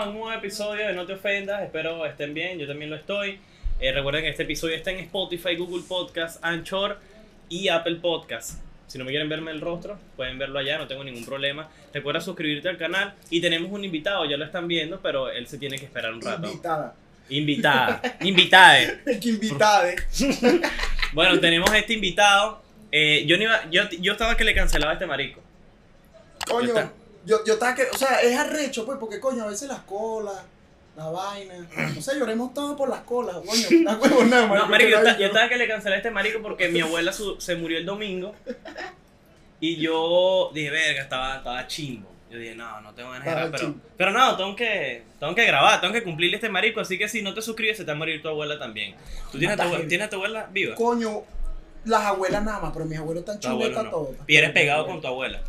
A un nuevo episodio de No Te Ofendas. Espero estén bien, yo también lo estoy. Eh, recuerden que este episodio está en Spotify, Google Podcast, Anchor y Apple Podcast. Si no me quieren verme el rostro, pueden verlo allá, no tengo ningún problema. Recuerda suscribirte al canal y tenemos un invitado, ya lo están viendo, pero él se tiene que esperar un rato. Invitada. Invitada. Invitada. que invitada. Bueno, tenemos este invitado. Eh, yo, no iba, yo, yo estaba que le cancelaba a este marico. Coño, está. Yo, yo estaba que, o sea, es arrecho, pues, porque coño, a veces las colas, la vaina. No sé, lloremos todo por las colas, coño. La huevo nada, No, marico, marico, que yo, yo estaba que le cancelé a este marico porque mi abuela su- se murió el domingo. Y yo dije, verga, estaba, estaba chimbo. Yo dije, no, no tengo ganas de grabar, pero, pero no, tengo que, tengo que grabar, tengo que cumplirle a este marico. Así que si no te suscribes, se te va a morir tu abuela también. ¿Tú tienes, a tu, Está abue- heavy. ¿tienes a tu abuela viva? Coño, las abuelas nada más, pero mis abuelos están chuletas no. todos. Y eres pegado con tu abuela.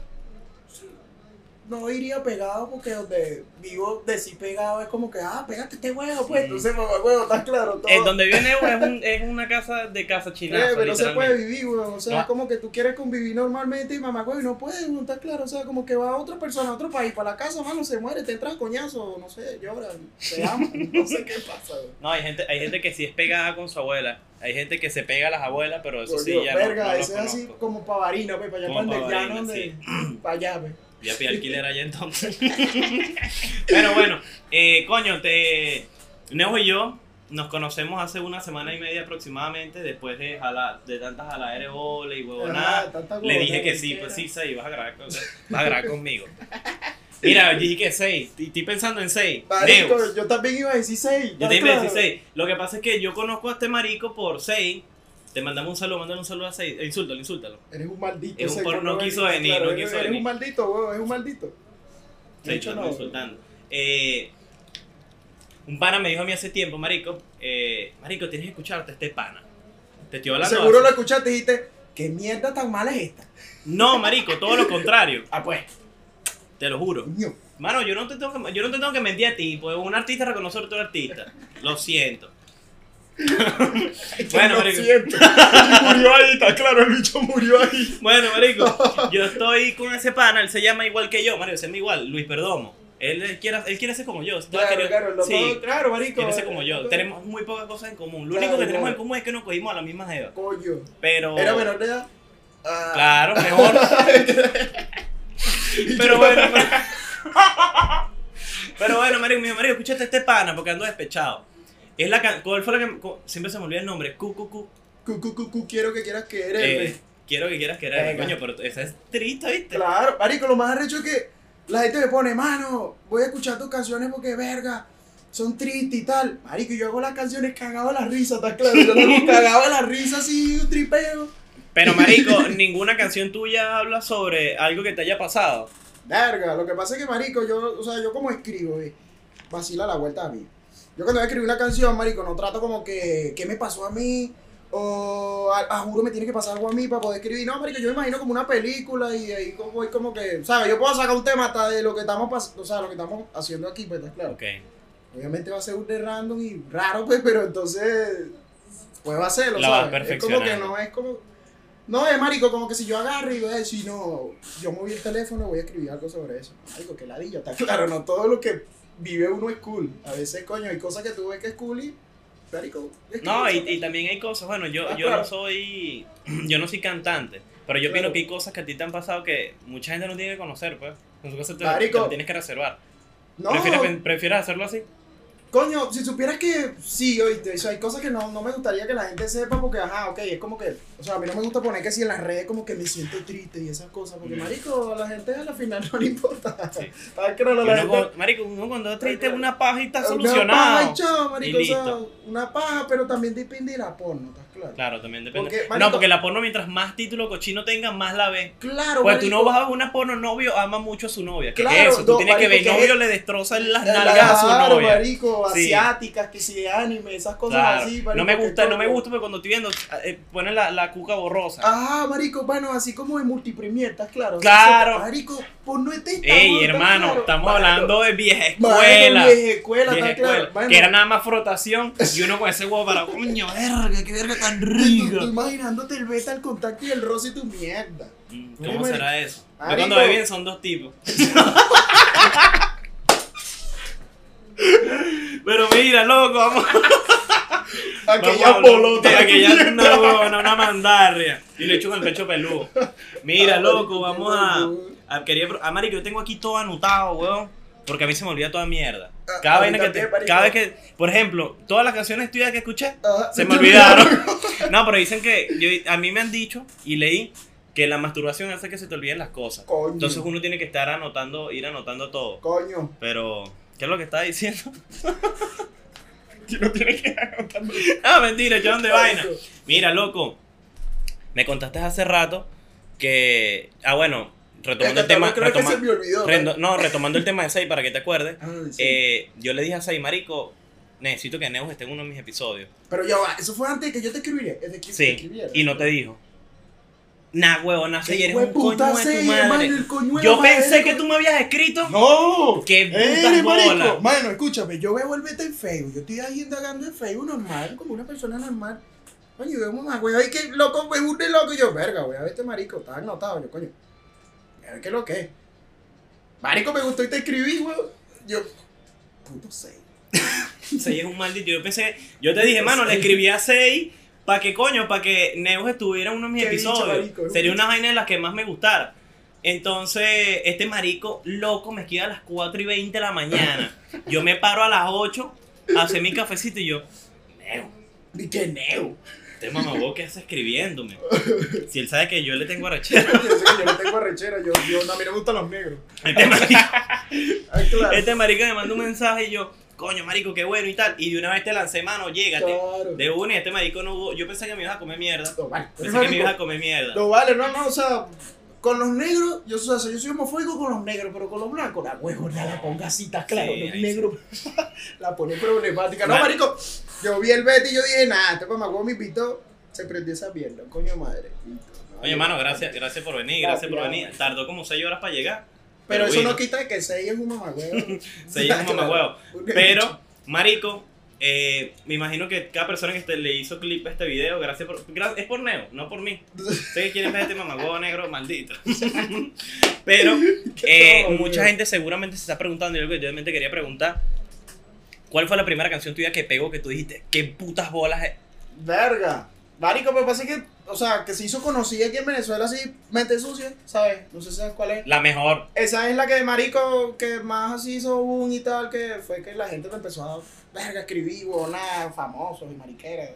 No iría pegado porque donde vivo de sí pegado es como que, ah, pégate este huevo, pues. Entonces, mamá, huevo, está claro todo. Eh, donde vive Neo es, un- es una casa de casa Eh, chinaza, pero no se puede vivir, weón. O sea, No. es como que tú quieres convivir normalmente y mamá, güey, no puedes, no está claro. O sea, como que va a otra persona, a otro país, para la casa, mano, se muere, te entra coñazo, no sé, llora, te ama, no sé qué pasa. No, hay gente, hay gente que sí es pegada con su abuela. Hay gente que se pega a las abuelas, pero eso sí ya no- verga, no, lo ese es así como pavarina, pues, para allá, para el llano, sí. para allá, pues. Ya pide alquiler allá entonces. Pero bueno, eh, coño, te... Neo y yo nos conocemos hace una semana y media aproximadamente, después de, jala- de tantas jaladeres bola y huevonada. Ajá, tanta Le dije que sí, pues sí, seis, vas a grabar, con- vas a grabar conmigo. Mira, yo dije que seis, y estoy pensando en seis. Marico, Neo, yo también iba a decir seis. yo ¿está te iba a decir seis. Lo que pasa es que yo conozco a este marico por seis. Te mandamos un saludo, mándale un saludo a seis. Eh, Insúltalo, insúltalo. Eres un maldito. Es un por- no quiso venir, claro, no eres- quiso Eres venir. un maldito, es un maldito. De hecho, no. insultando. Eh, un pana me dijo a mí hace tiempo, marico, eh, marico, tienes que escucharte a este pana. Te estoy hablando. Seguro lo escuchaste y dijiste, ¿qué mierda tan mala es esta? No, marico, todo lo contrario. Ah, pues. Te lo juro. Mano, yo no te tengo que, yo no te tengo que mentir a ti, pues un artista reconoce a otro artista. Lo siento. Bueno, marico. murió ahí, está claro, el bicho murió ahí. Bueno, marico, yo estoy con ese pana, él se llama igual que yo, marico, se llama igual, Luis Perdomo. Él, él quiere, él quiere ser como yo. Claro, claro, sí, claro, marico. quiere ser como yo. Claro. Tenemos muy pocas cosas en común. Lo Claro, único que tenemos en común es que nos cogimos a la misma jeva. Coño. Pero. ¿Era menor de edad? Ah. Claro, mejor. pero bueno, pero, pero bueno, marico, mi marico, escúchate este pana porque ando despechado. Es la can- ¿Cuál fue la que siempre se me olvida el nombre? Cu, cu, cu. Cu, cu, cu, cu, quiero que quieras que eres. Eh, quiero que quieras querer, Venga. coño, pero esa es triste, ¿viste? Claro, marico, lo más arrecho es que la gente me pone, mano, voy a escuchar tus canciones porque, verga, son tristes y tal. Marico, yo hago las canciones cagado de la risa, ¿está claro? Yo hago cagado de la risa así, un tripeo. Pero marico, ninguna canción tuya habla sobre algo que te haya pasado. Verga, lo que pasa es que, marico, yo, o sea, yo como escribo, eh, vacila la vuelta a mí. Yo cuando voy a escribir una canción, marico, no trato como que, ¿qué me pasó a mí? O, a, a juro, me tiene que pasar algo a mí para poder escribir. No, marico, yo me imagino como una película y ahí como, voy como que, ¿sabes? Yo puedo sacar un tema hasta de lo que estamos, o sea, lo que estamos haciendo aquí, pues, ¿está claro? Ok. Obviamente va a ser un de random y raro, pues, pero entonces puedo hacerlo, La vas ¿sabes? Es como que no es como... No, es marico, como que si yo agarro y voy a decir, no, yo moví el teléfono, voy a escribir algo sobre eso. Marico, que ladilla, está claro, no todo lo que vive uno es cool. A veces, coño, hay cosas que tú ves que es cool y, es No, cool, y, y también hay cosas, bueno, yo, Ah, yo no soy, yo no soy cantante, pero yo Claro. opino que hay cosas que a ti te han pasado que mucha gente no tiene que conocer, pues. Caso te, tienes que reservar. No, ¿Prefieres, ¿Prefieres hacerlo así? Coño, si supieras que sí, oíste, o sea, hay cosas que no, no me gustaría que la gente sepa porque, ajá, ok, es como que, o sea, a mí no me gusta poner que si en las redes como que me siento triste y esas cosas, porque, Mm. marico, a la gente a la final no le importa. Sí. ¿Sabes qué? No, la uno gente- cuando- marico, uno cuando es triste una paja y está Una paja solucionado. y chao, marico, o sea, una paja, pero también depende de la porno, ¿estás claro? Claro, también depende. Porque, no, marico- porque la porno mientras más título cochino tenga, más la ves. Claro, Pues tú no marico. vas a una porno novio, ama mucho a su novia. ¿Qué Claro, es eso? Tú no, tienes que ver, marico, novio es- le destroza las La- nalgas a su claro, novia. marico, Sí. asiáticas, que si de anime, esas cosas Claro. así, marico, no me gusta, no me gusta porque cuando estoy viendo, eh, ponen la, la cuca borrosa. Ajá, marico, bueno, así como de multipremier, ¿estás claro? Claro. Marico, porno es testa, Ey, ¿estás hermano, estamos hablando de vieja escuela. vieja escuela, Que era nada más frotación y uno con ese huevo para coño, verga, qué verga tan tú- tú imaginándote el beta, el contacto y el rosa y tu mierda. Mm. ¿Cómo será eso? Yo cuando ve bien son dos tipos. mira, loco, vamos. Aquella a- bolota. aquella una huevona, una mandarria. Y le echo con el pecho peludo. Mira, loco, vamos a. a quería, pro- ah, marico, yo tengo aquí todo anotado, weón. Porque a mí se me olvida toda mierda. Ah, Cada, vaina que te- cada vez que. Por ejemplo, todas las canciones tuyas que escuché Ajá. se me olvidaron. No, pero dicen que. Yo, a mí me han dicho y leí que la masturbación hace que se te olviden las cosas. Coño. Entonces uno tiene que estar anotando, ir anotando todo. Coño. Pero, ¿qué es lo que está diciendo? No tiene que. Ah, mentira, yo de vaina. Mira, loco, me contaste hace rato que. Ah, bueno, retomando el tema. retoma- olvidó. rendo- no, retomando el tema de Sei para que te acuerdes. Ah, sí. eh, yo le dije a Sei, Marico, necesito que Neus esté en uno de mis episodios. Pero ya va, eso fue antes de que yo te escribiría. Es de que te Sí, escribiera. y no te dijo. Nah, huevona, Sei, eres un coño de tu madre. hermano, Yo pensé que tú me habías escrito. ¡No! ¡Qué ¡Eh, putas bolas! Mano, escúchame, yo veo el beta en Facebook. Yo estoy ahí indagando en Facebook normal, como una persona normal. Coño, veo mamá, güey, ay, que loco, me hunde loco. Y yo, verga, güey, a ver este marico, está anotado. Yo, coño, ver qué es lo que es. Marico, me gustó y te escribí, güey. Yo, puto seis. Sei es un maldito. Yo pensé, yo te dije, mano, le escribí a Sei para que coño, para que Neus estuviera en uno de mis Qué episodios. marico, Sería una vaina de las que más me gustara. Entonces, este marico loco me escribe a las 4 y 20 de la mañana. Yo me paro a las 8 a hacer mi cafecito y yo, Neus, Ni que neo. Este mamagüey que hace escribiéndome. Si él sabe que yo le tengo arrechera. Yo sé que yo le tengo arrechera. Yo, yo, no, a mí me gustan los negros. Este marico, Ay, claro. este marico me manda un mensaje y yo, coño, marico, qué bueno y tal. Y de una vez te lancé mano, llégate. Claro. De una y este marico no hubo. Yo pensé que me ibas a comer mierda. No, vale. Pensé que me ibas a comer mierda. No vale, no, no, o sea, con los negros, yo, o sea, yo soy homofóbico con los negros, pero con los blancos, la huevo, ya la ponga está claro, Sí, los negros, la pone problemática. No, marico, yo vi el Betty y yo dije, nada, este mamagüey me invitó, se prendió esa mierda, coño madre. No, Oye, yo- mano, gracias, gracias por venir, gracias por venir. Tardó como 6 horas para llegar. Pero, eso vino. no quita que Sei es un mamagüey. Sei es un mamagüevo. Pero, marico, eh, me imagino que cada persona que este- le hizo clip a este video, gracias por. gra- es por Neo, no por mí. Sé que quieren ver este mamagüevo negro maldito. Pero, eh, mucha gente seguramente se está preguntando, y yo realmente quería preguntar. ¿Cuál fue la primera canción tuya que pegó que tú dijiste, qué putas bolas es? Verga. Marico, pero pasa que, o sea, que se hizo conocida aquí en Venezuela así, mente sucia, ¿sabes? No sé si sabes cuál es. La mejor. Esa es la que Marico, que más así hizo boom y tal, que fue que la gente me empezó a verga, escribir, nada, famosos y mariqueras.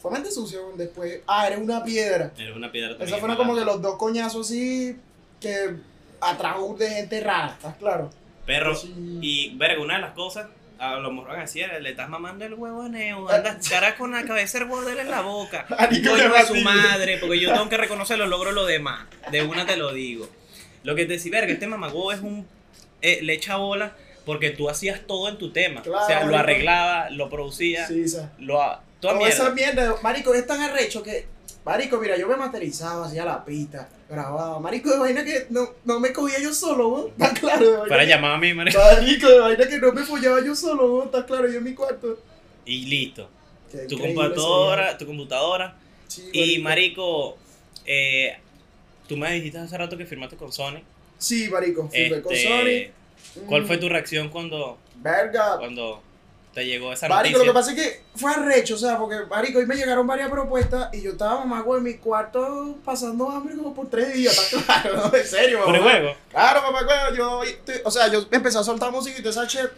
Fue mente sucia después. Ah, eres una piedra. Eres una piedra también. Esa fueron como que los dos coñazos así que atrajo de gente rara, ¿estás claro? Perro. Y, verga, una de las cosas, a lo mejor van a decir, le estás mamando el huevo a Neo, andas cara con la cabeza el bordel en la boca. Coño de su madre, porque yo tengo que reconocer los logros los demás. De una te lo digo. Lo que te decía, verga, este mamagüevo es un. eh, le echa bola porque tú hacías todo en tu tema. Claro, o sea, lo arreglaba, lo producía, Sí, esa. lo. a- Toda Toda esa mierda. mierda, marico, es tan arrecho que, marico, mira, yo me materializaba, hacía la pista, grababa, marico, de vaina que no, no me cogía yo solo, weón, está claro, de vaina Para que- llamar a mí, marico. Marico, de vaina que no me follaba yo solo, weón, está claro, yo en mi cuarto. Y listo. Qué Tu computadora, tu computadora. Y marico, eh, tú me dijiste hace rato que firmaste con Sony. Sí, marico, firmé con Este, Sony. ¿Cuál Mm, fue tu reacción cuando, Verga. cuando te llegó esa Marico, noticia? lo que pasa es que fue arrecho, o sea, porque, marico, hoy me llegaron varias propuestas y yo estaba, mamá, güey, en mi cuarto pasando hambre como por tres días, está claro, no, en serio, Por el mamá. juego. Claro, güey, yo, o sea, yo empecé a soltar música y toda esa shit.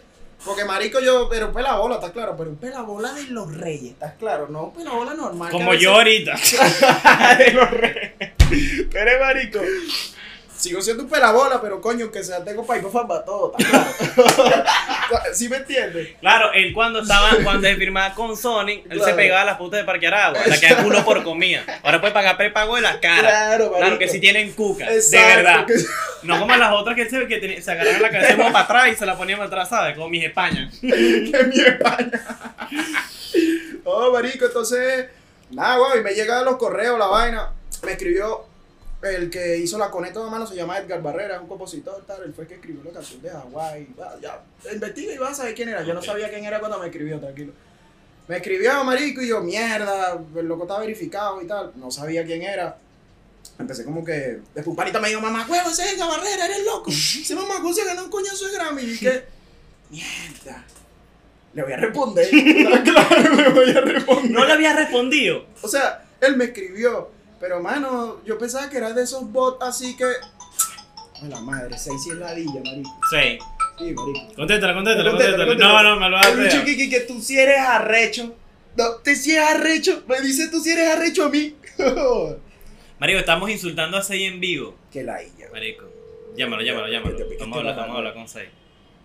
Porque marico, yo, pero un pelabola, está claro, pero un pelabola de los reyes, ¿estás claro? No un pelabola normal. Como yo ahorita. de los reyes. Eres marico. Sigo siendo un pelabola, pero coño, que sea, tengo para para todo, ¿está claro? ¿Sí me entiendes? Claro, él cuando estaba, cuando se firmaba con Sony, él se pegaba a las putas de Parque Aragua, la que culo por comida. Ahora puede pagar prepago de la cara. Claro, Claro, que si tienen cuca, Exacto, de verdad. que- No como las otras que él se, que se agarraban la cabeza para atrás y se la ponían para atrás, ¿sabes? Como mis España. que mi España. oh, marico, entonces, nada, güey, me llegan los correos, la vaina. Me escribió el que hizo la conecta de mano, se llama Edgar Barrera, es un compositor, tal. Él fue el que escribió la canción de Hawái. Ya, investiga y vas a saber quién era. Yo no sabía quién era cuando me escribió, tranquilo. Me escribió, marico, y yo, mierda, el loco está verificado y tal. No sabía quién era. Empecé como que. Después un panita me dijo, mamá, huevo, ese es Edgar Barrera, eres loco. Ese mamá se ganó un coñazo de Grammy. Y que, mierda. Le voy a responder. claro, le voy a responder. No le había respondido. O sea, él me escribió. Pero, mano, yo pensaba que era de esos bots así que. A la madre, seis y es ladilla, marico. Sí. Sí, marico. Contéstala, contéstala. contéstala. No, no, me lo vas a que tú si eres arrecho. No, te si eres arrecho. Me dice tú si eres arrecho a mí. Marico, estamos insultando a Sei en vivo. que ladilla. Marico. Llámalo, llámalo, llámalo. Vamos a hablar, la vamos a hablar con Sei.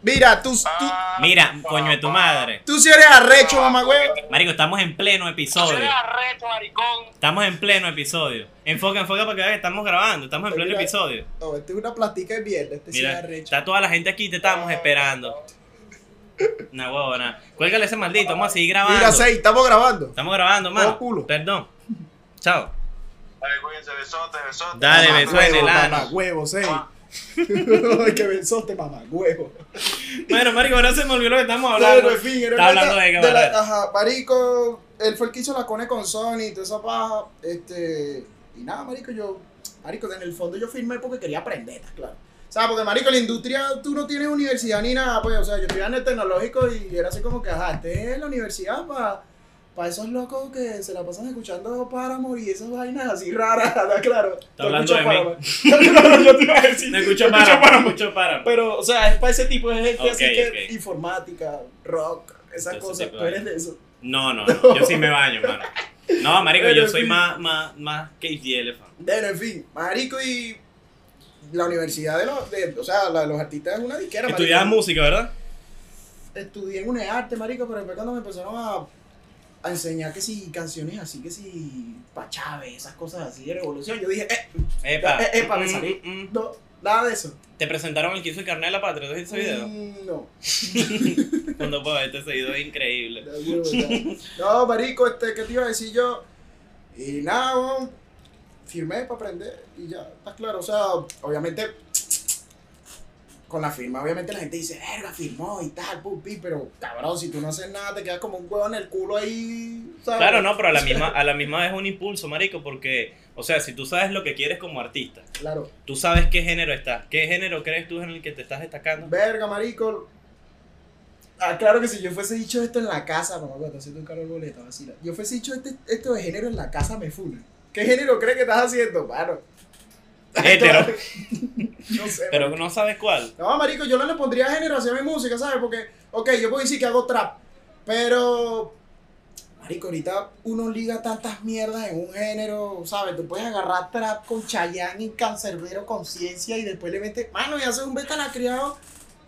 Mira, tú, tú, Mira, coño de tu madre. tú si eres arrecho, mamá, güey. Marico, estamos en pleno episodio. arrecho, maricón. Estamos en pleno episodio. Enfoca, enfoca para que veas que estamos grabando. Estamos en pleno Mira. episodio. No, este es una plastica de mierda. Este sí es Mira, arrecho. está toda la gente aquí, te estábamos esperando. Una huevona. Cuélgale ese maldito, vamos a seguir grabando. Mira, Sei, estamos grabando. Estamos grabando, mano. Culo. Perdón. Chao. Dale, cuídense, besotes, besotes. Dale, Mamá beso en el huevo, ano. Mamá huevo, Sei. Que besote, mamá huevo. Bueno, marico, ahora se me olvidó lo que estamos hablando. Bueno, en fin, era Está hablando de qué, la-? Ajá, marico, él fue el que hizo la cone con Sony y toda esa paja, este, y nada, marico, yo, marico, en el fondo yo firmé porque quería aprender, ¿estás claro? O sea, porque marico, la industria, tú no tienes universidad ni nada, pues, o sea, yo estudié en el tecnológico y era así como que, ajá, este es la universidad para esos locos que se la pasan escuchando Paramore y esas vainas así raras, ¿estás claro? Tú hablando de mí. Paramore. Claro, yo te iba a decir, No escucho para, no Paramore. escucho para. Pero, o sea, es para ese tipo de gente así que informática, rock, esas cosas. Tú eres de eso. No, no, no, yo sí me baño, mano. No, marico, Pero yo soy fin. más, más, más KG Elephant. Bueno, en fin, marico y la universidad de los, de, o sea, la de los artistas es una disquera. Estudiabas música, ¿verdad? Estudié en UNEARTE, marico, pero después cuando me empezaron a, a enseñar que si canciones así, que si pa' Chávez, esas cosas así de revolución, yo dije, eh, Epa. Eh, epa, me Mm, salí. mm, mm. no, nada de eso. Te presentaron el que hizo el carnet de la patria, ¿tú ese video? Mm, no. Cuando puedo este video es increíble. No, marico, este, ¿qué te iba a decir yo? Y nada, firmé para aprender y ya, está claro. O sea, obviamente, con la firma, obviamente la gente dice, verga, firmó y tal, pum, pi, pero cabrón, si tú no haces nada, te quedas como un huevo en el culo ahí, ¿sabes? Claro, no, pero a la misma, a la misma vez es un impulso, marico, porque, o sea, si tú sabes lo que quieres como artista, Claro. tú sabes qué género estás, qué género crees tú en el que te estás destacando. Verga, marico. Ah, claro que si yo fuese dicho esto en la casa, mamá, cuando haciendo un calor boleto, vacila. Yo fuese dicho este, esto de género en la casa, me funan. ¿Qué género crees que estás haciendo? Mano. Hétero. no sé. Pero marico. no sabes cuál. No, marico, yo no le pondría género hacia mi música, ¿sabes? Porque, ok, yo puedo decir que hago trap, pero, marico, ahorita uno liga tantas mierdas en un género, ¿sabes? Tú puedes agarrar trap con Chayanne y Cancerbero Conciencia y después le metes, mano, y haces un beta criado.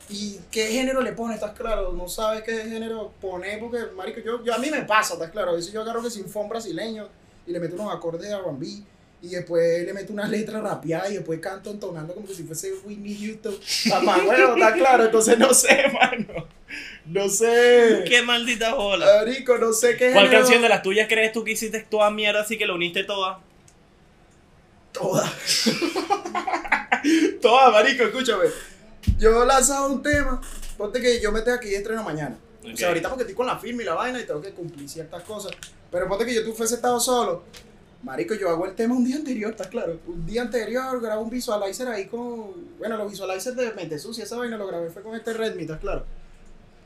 ¿Y qué género le pones? ¿Estás claro? No sabes qué género poner porque, marico, yo, yo a mí me pasa, ¿estás claro? A veces yo agarro que sin fon brasileño y le meto unos acordes de R&B y después le meto una letra rapeada y después canto entonando como que si fuese Whitney Houston. Mamá, bueno, está claro, entonces no sé, mano. No sé. Qué maldita bola. Marico, no sé qué ¿Cuál género- canción de las tuyas crees tú que hiciste toda mierda así que lo uniste toda? Toda. Toda, marico, escúchame. Yo he lanzado un tema. Ponte que yo me tengo aquí y estreno mañana. O sea, ahorita porque estoy con la firma y la vaina y tengo que cumplir ciertas cosas. Pero ponte que yo tú fuese estado solo. Marico, yo hago el tema un día anterior, ¿estás claro? Un día anterior grabo un visualizer ahí con. Bueno, los visualizers de Mente Sucia, esa vaina lo grabé fue con este Redmi, ¿estás claro?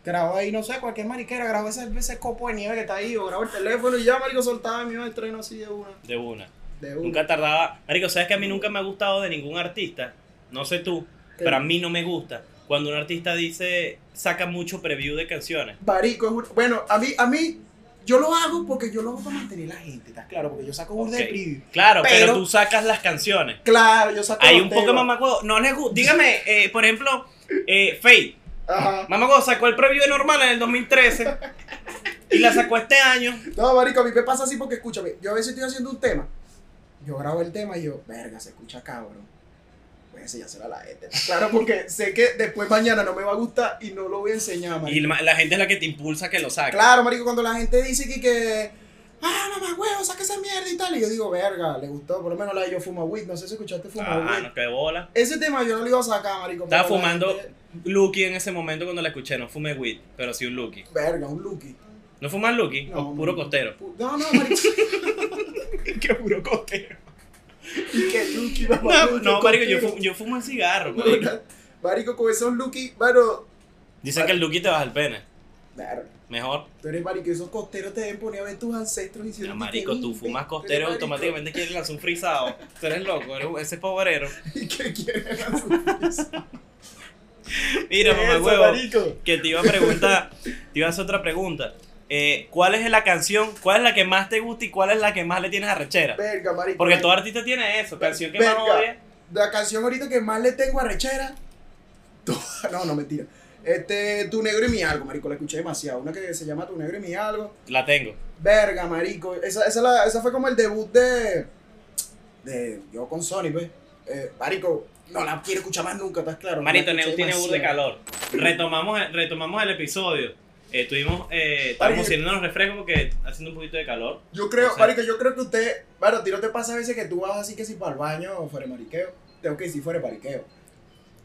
Grabo ahí, no sé, cualquier mariquera, grabo ese, ese copo de nieve que está ahí, o grabo el teléfono y ya, marico, soltaba y me iba al tren así de una. De una. De una. Nunca tardaba. Marico, ¿sabes que a mí nunca me ha gustado de ningún artista? No sé tú, ¿Qué? pero a mí no me gusta. Cuando un artista dice, saca mucho preview de canciones. Marico, bueno, a mí, a mí, yo lo hago porque yo lo hago para mantener la gente, ¿estás claro? Porque yo saco un de Ok. preview. Claro, pero, Pero- tú sacas las canciones. Claro, yo saco Hay un poco temas. mamacuevo. No les gusta. Dígame, eh, por ejemplo, eh, Fate. Ajá. Mamacuevo sacó el preview de normal en el 2013. y la sacó este año. No, marico, a mí me pasa así porque, escúchame, yo a veces estoy haciendo un tema, yo grabo el tema y yo, verga, se escucha cabrón. Voy a enseñárselo a la gente. ¿estás Claro, porque sé que después mañana no me va a gustar y no lo voy a enseñar, Y marico. la, la gente es la que te impulsa que lo saque. Claro, marico, cuando la gente dice que, que ah, mamá, huevo, saca esa mierda y tal, y yo digo, verga, le gustó, por lo menos la de yo fuma weed, no sé si escuchaste fuma Ah, weed. no, qué bola. Ese tema yo no lo iba a sacar, marico. Estaba fumando gente- Lucky en ese momento cuando la escuché. No fumé weed, pero sí un Lucky. Verga, un Lucky. ¿No fumas Lucky? No, o puro costero. Pu- No, no, marico. Qué puro costero. Y que Lucky, mamá. No, no marico, yo fumo, yo fumo el cigarro, marico. Marico, con esos Lucky, bueno, Dicen que el Lucky te baja el pene. Verga. Mejor. Tú eres marico, esos costeros te deben poner a ver tus ancestros diciendo No, que marico, tú viste, fumas costero automáticamente quieres lanzar un frisado. Tú eres loco, eres ese pobrero. ¿Y qué quieres lanzar? Mira, ¿Qué mamá es eso, huevo, que te iba a preguntar, te iba a hacer otra pregunta. Eh, ¿Cuál es la canción, cuál es la que más te gusta y cuál es la que más le tienes arrechera? Verga, marico. Porque todo artista tiene eso, canción que más odia. La canción ahorita que más le tengo arrechera. No, no, mentira. Este, Tu Negro y Mi Algo, marico, la escuché demasiado. Una que se llama Tu Negro y Mi Algo. La tengo. Verga, marico. Esa, esa, la- esa fue como el debut de. De. Yo con Sony, pues. Eh, marico, no la quiero escuchar más nunca, ¿estás claro? Marito, Neu tiene bur de calor. Retomamos, retomamos el episodio. Eh, estuvimos, eh, estábamos Marico. sirviendo los refrescos porque haciendo un poquito de calor. Yo creo, O sea- marico, yo creo que usted. Bueno, a ti no te pasa a veces que tú vas así que si para el baño o fuera mariqueo. Tengo que decir fuera de mariqueo.